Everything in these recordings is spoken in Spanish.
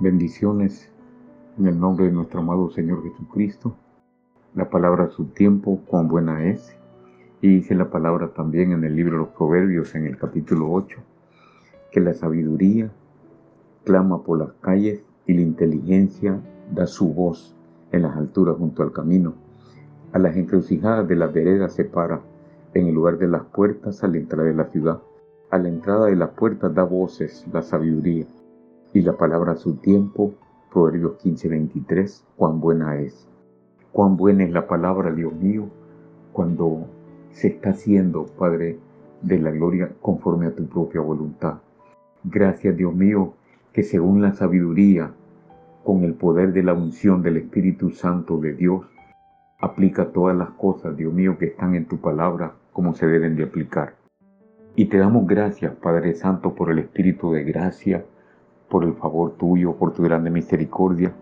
Bendiciones en el nombre de nuestro amado Señor Jesucristo. La palabra su tiempo, cuán buena es. Y dice la palabra también en el libro de los Proverbios, en el capítulo 8, que la sabiduría clama por las calles y la inteligencia da su voz en las alturas junto al camino. A las encrucijadas de las veredas se para, en el lugar de las puertas a la entrada de la ciudad. A la entrada de las puertas da voces la sabiduría y la palabra a su tiempo, Proverbios 15:23, cuán buena es. Cuán buena es la palabra, Dios mío, cuando se está haciendo, Padre de la gloria, conforme a tu propia voluntad. Gracias, Dios mío, que según la sabiduría, con el poder de la unción del Espíritu Santo de Dios, aplica todas las cosas, Dios mío, que están en tu palabra como se deben de aplicar. Y te damos gracias, Padre Santo, por el Espíritu de gracia, por el favor tuyo, por tu grande misericordia,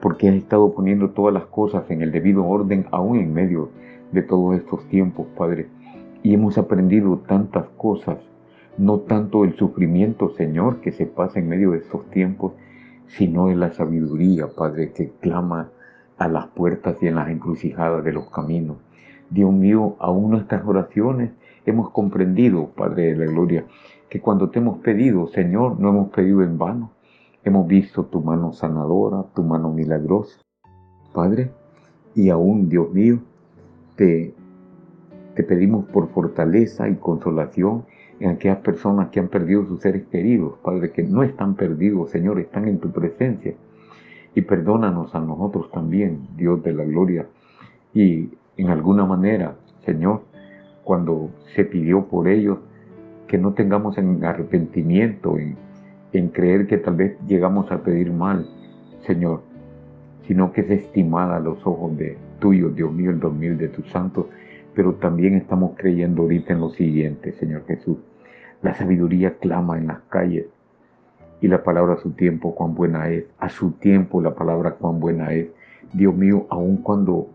porque has estado poniendo todas las cosas en el debido orden, aún en medio de todos estos tiempos, Padre. Y hemos aprendido tantas cosas, no tanto el sufrimiento, Señor, que se pasa en medio de estos tiempos, sino en la sabiduría, Padre, que clama a las puertas y en las encrucijadas de los caminos. Dios mío, aún nuestras oraciones hemos comprendido, Padre de la Gloria, que cuando te hemos pedido, Señor, no hemos pedido en vano. Hemos visto tu mano sanadora, tu mano milagrosa, Padre. Y aún, Dios mío, te, te pedimos por fortaleza y consolación en aquellas personas que han perdido sus seres queridos, Padre, que no están perdidos, Señor, están en tu presencia. Y perdónanos a nosotros también, Dios de la gloria. Y en alguna manera, Señor, cuando se pidió por ellos, que no tengamos en arrepentimiento, en, en creer que tal vez llegamos a pedir mal, Señor, sino que es estimada a los ojos de tuyo, Dios mío, el dormir de tus santos, pero también estamos creyendo ahorita en lo siguiente, Señor Jesús. La sabiduría clama en las calles y la palabra a su tiempo cuán buena es, a su tiempo la palabra cuán buena es. Dios mío, aun cuando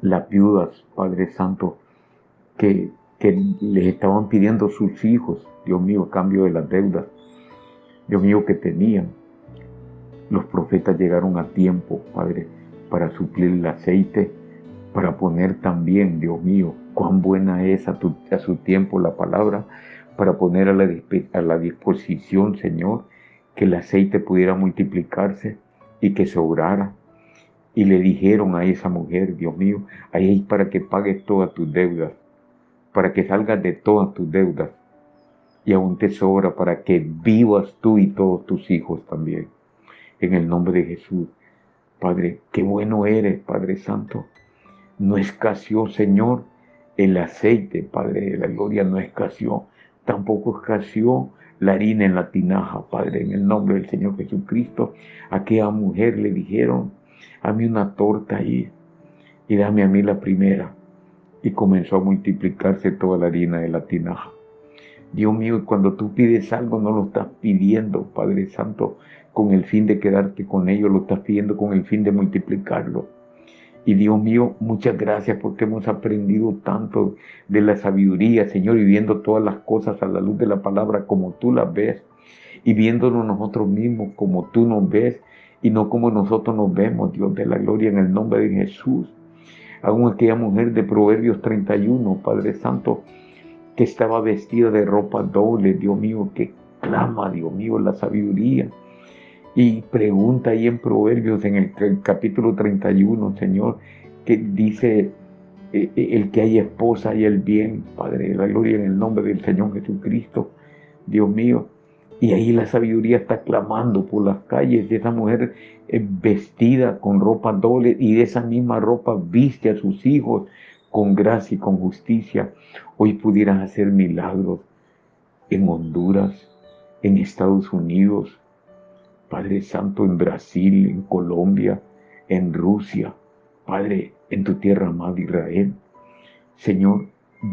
las viudas, Padre Santo, que les estaban pidiendo sus hijos, Dios mío, a cambio de las deudas, Dios mío, que tenían. Los profetas llegaron a tiempo, Padre, para suplir el aceite, para poner también, Dios mío, cuán buena es a, su tiempo la palabra, para poner a la, a la disposición, Señor, que el aceite pudiera multiplicarse y que sobrara. Y le dijeron a esa mujer, Dios mío, ahí para que pagues todas tus deudas para que salgas de todas tus deudas y aún te sobra para que vivas tú y todos tus hijos también. En el nombre de Jesús. Padre, qué bueno eres, Padre Santo. No escaseó, Señor, el aceite, Padre de la gloria, no escaseó. Tampoco escaseó la harina en la tinaja, Padre, en el nombre del Señor Jesucristo. Aquella mujer le dijeron, a mí una torta ahí y dame a mí la primera y comenzó a multiplicarse toda la harina de la tinaja. Dios mío, cuando tú pides algo no lo estás pidiendo, Padre Santo, con el fin de quedarte con ello, lo estás pidiendo con el fin de multiplicarlo. Y Dios mío, muchas gracias porque hemos aprendido tanto de la sabiduría, Señor, y viendo todas las cosas a la luz de la palabra como tú las ves, y viéndonos nosotros mismos como tú nos ves, y no como nosotros nos vemos, Dios de la gloria, en el nombre de Jesús aún aquella mujer de Proverbios 31, Padre Santo, que estaba vestida de ropa doble, Dios mío, que clama, Dios mío, la sabiduría. Y pregunta ahí en Proverbios, en el, capítulo 31, Señor, que dice, eh, eh, el que hay esposa y el bien, Padre, la gloria en el nombre del Señor Jesucristo, Dios mío. Y ahí la sabiduría está clamando por las calles. Y esa mujer vestida con ropa doble y de esa misma ropa viste a sus hijos con gracia y con justicia. Hoy pudieran hacer milagros en Honduras, en Estados Unidos, Padre Santo, en Brasil, en Colombia, en Rusia, Padre, en tu tierra amada Israel. Señor,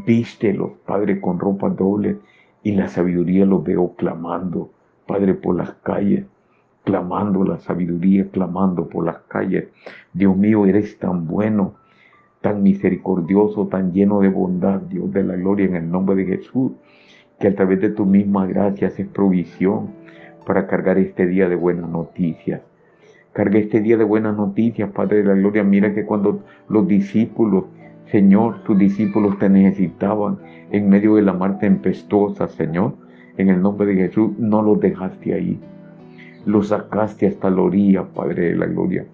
vístelos, Padre, con ropa doble y la sabiduría los veo clamando, Padre, por las calles, clamando la sabiduría, clamando por las calles. Dios mío, eres tan bueno, tan misericordioso, tan lleno de bondad, Dios de la gloria, en el nombre de Jesús, que a través de tu misma gracia haces provisión para cargar este día de buenas noticias. Carga este día de buenas noticias, Padre de la Gloria. Mira que cuando los discípulos, Señor, tus discípulos te necesitaban en medio de la mar tempestuosa, Señor, en el nombre de Jesús, no los dejaste ahí. Los sacaste hasta la orilla, Padre de la Gloria,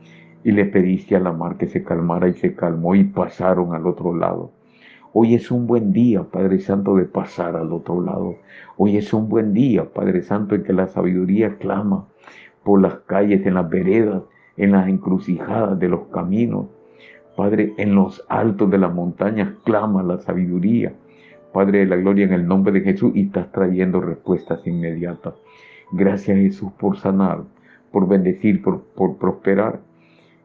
y le pediste a la mar que se calmara y se calmó y pasaron al otro lado. Hoy es un buen día, Padre Santo, de pasar al otro lado. Hoy es un buen día, Padre Santo, en que la sabiduría clama por las calles, en las veredas, en las encrucijadas de los caminos. Padre, en los altos de las montañas clama la sabiduría. Padre de la gloria, en el nombre de Jesús, y estás trayendo respuestas inmediatas. Gracias Jesús por sanar, por bendecir, por, prosperar.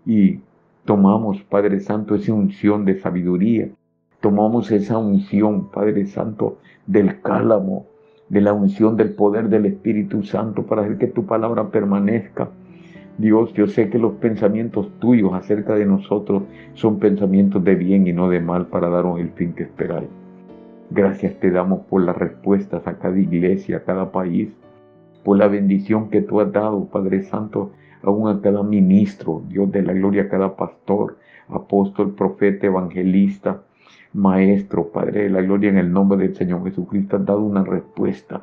Y tomamos, Padre Santo, esa unción de sabiduría. Tomamos esa unción, Padre Santo, del cálamo, de la unción del poder del Espíritu Santo para hacer que tu palabra permanezca. Dios, yo sé que los pensamientos tuyos acerca de nosotros son pensamientos de bien y no de mal para daros el fin que esperáis. Gracias te damos por las respuestas a cada iglesia, a cada país, por la bendición que tú has dado, Padre Santo, aún a cada ministro, Dios de la gloria, a cada pastor, apóstol, profeta, evangelista, Maestro, Padre de la Gloria, en el nombre del Señor Jesucristo, has dado una respuesta,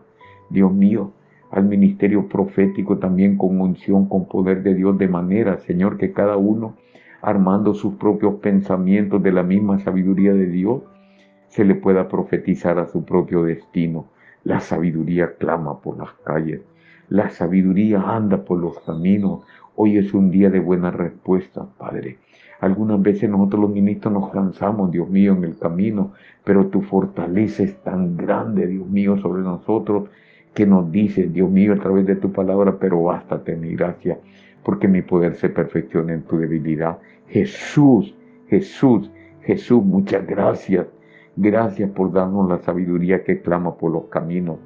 Dios mío, al ministerio profético también con unción, con poder de Dios, de manera, Señor, que cada uno, armando sus propios pensamientos de la misma sabiduría de Dios, se le pueda profetizar a su propio destino. La sabiduría clama por las calles, la sabiduría anda por los caminos. Hoy es un día de buena respuesta, Padre. Algunas veces nosotros los ministros nos cansamos, Dios mío, en el camino, pero tu fortaleza es tan grande, Dios mío, sobre nosotros, que nos dices, Dios mío, a través de tu palabra, pero bástate mi gracia, porque mi poder se perfecciona en tu debilidad. Jesús, Jesús, Jesús, muchas gracias. Gracias por darnos la sabiduría que clama por los caminos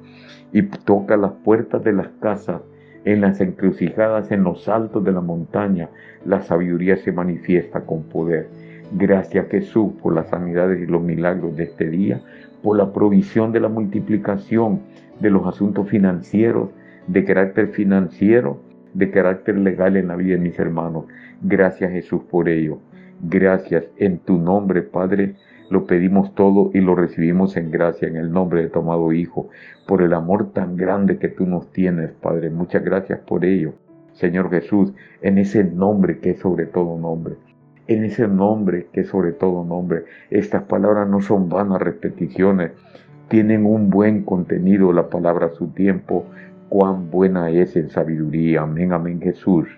y toca las puertas de las casas en las encrucijadas, en los altos de la montaña, la sabiduría se manifiesta con poder. Gracias Jesús por las sanidades y los milagros de este día, por la provisión de la multiplicación de los asuntos financieros, de carácter financiero, de carácter legal en la vida de mis hermanos. Gracias Jesús por ello. Gracias en tu nombre, Padre. Lo pedimos todo y lo recibimos en gracia en el nombre de tu amado Hijo, por el amor tan grande que tú nos tienes, Padre. Muchas gracias por ello, Señor Jesús, en ese nombre que es sobre todo nombre. En ese nombre que es sobre todo nombre. Estas palabras no son vanas repeticiones, tienen un buen contenido la palabra a su tiempo. Cuán buena es en sabiduría. Amén, amén, Jesús.